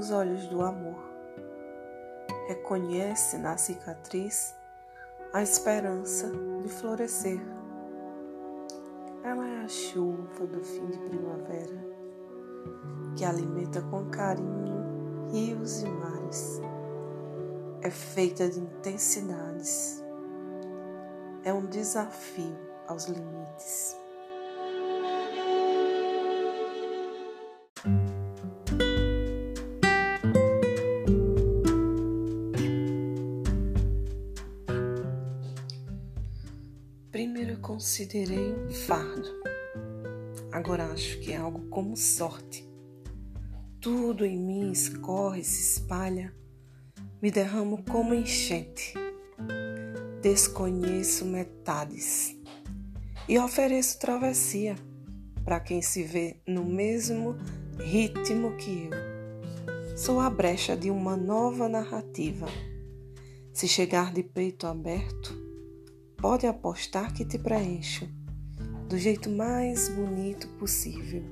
os olhos do amor. Reconhece na cicatriz a esperança de florescer. Ela é a chuva do fim de primavera que alimenta com carinho rios e mares. É feita de intensidades. É um desafio aos limites. Primeiro eu considerei um fardo, agora acho que é algo como sorte. Tudo em mim escorre, se espalha, me derramo como enchente. Desconheço metades e ofereço travessia para quem se vê no mesmo ritmo que eu. Sou a brecha de uma nova narrativa. Se chegar de peito aberto, Pode apostar que te preencho do jeito mais bonito possível.